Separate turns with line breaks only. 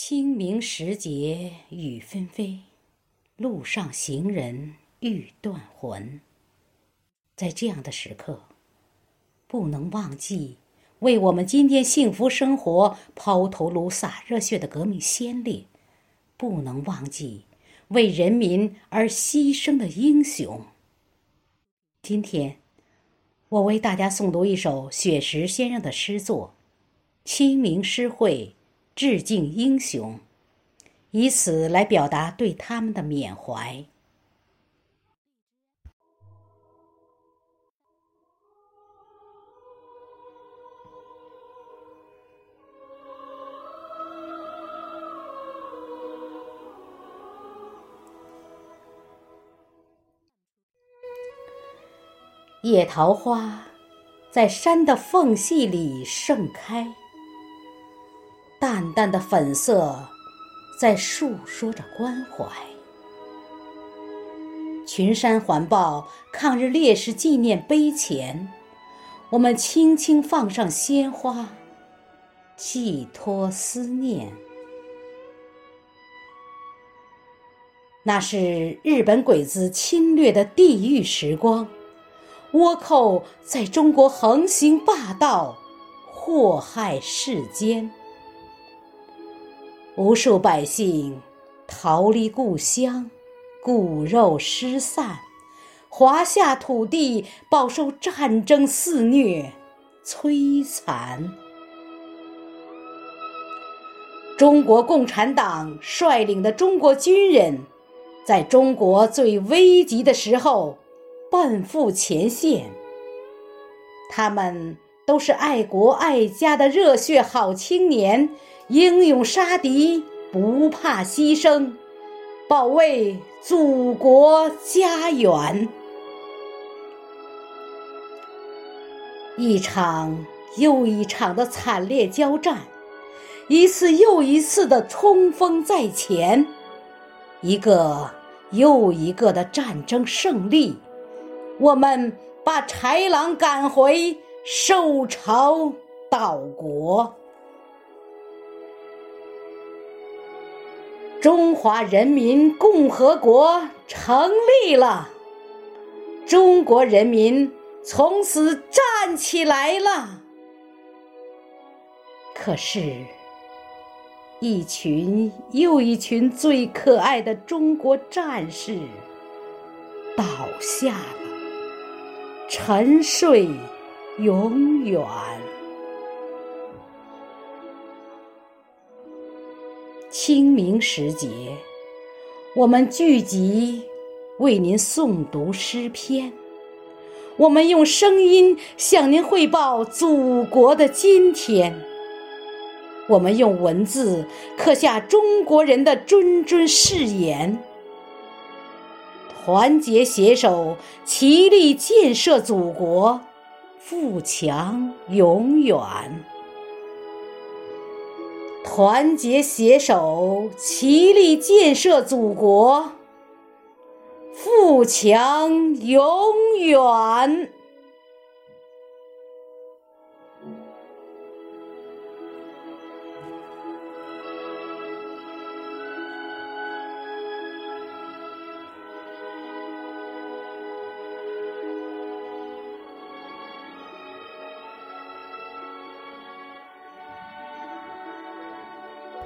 清明时节雨纷飞，路上行人欲断魂。在这样的时刻，不能忘记为我们今天幸福生活抛头颅洒热血的革命先烈，不能忘记为人民而牺牲的英雄。今天，我为大家诵读一首雪石先生的诗作《清明诗会》。致敬英雄，以此来表达对他们的缅怀。野桃花在山的缝隙里盛开。淡淡的粉色，在诉说着关怀。群山环抱抗日烈士纪念碑前，我们轻轻放上鲜花，寄托思念。那是日本鬼子侵略的地狱时光，倭寇在中国横行霸道，祸害世间。无数百姓逃离故乡，骨肉失散，华夏土地饱受战争肆虐摧残。中国共产党率领的中国军人，在中国最危急的时候奔赴前线。他们都是爱国爱家的热血好青年。英勇杀敌，不怕牺牲，保卫祖国家园。一场又一场的惨烈交战，一次又一次的冲锋在前，一个又一个的战争胜利，我们把豺狼赶回，收巢岛国。中华人民共和国成立了，中国人民从此站起来了。可是，一群又一群最可爱的中国战士倒下了，沉睡永远。清明时节，我们聚集为您诵读诗篇，我们用声音向您汇报祖国的今天，我们用文字刻下中国人的谆谆誓言，团结携手，齐力建设祖国，富强永远。团结携手，齐力建设祖国，富强永远。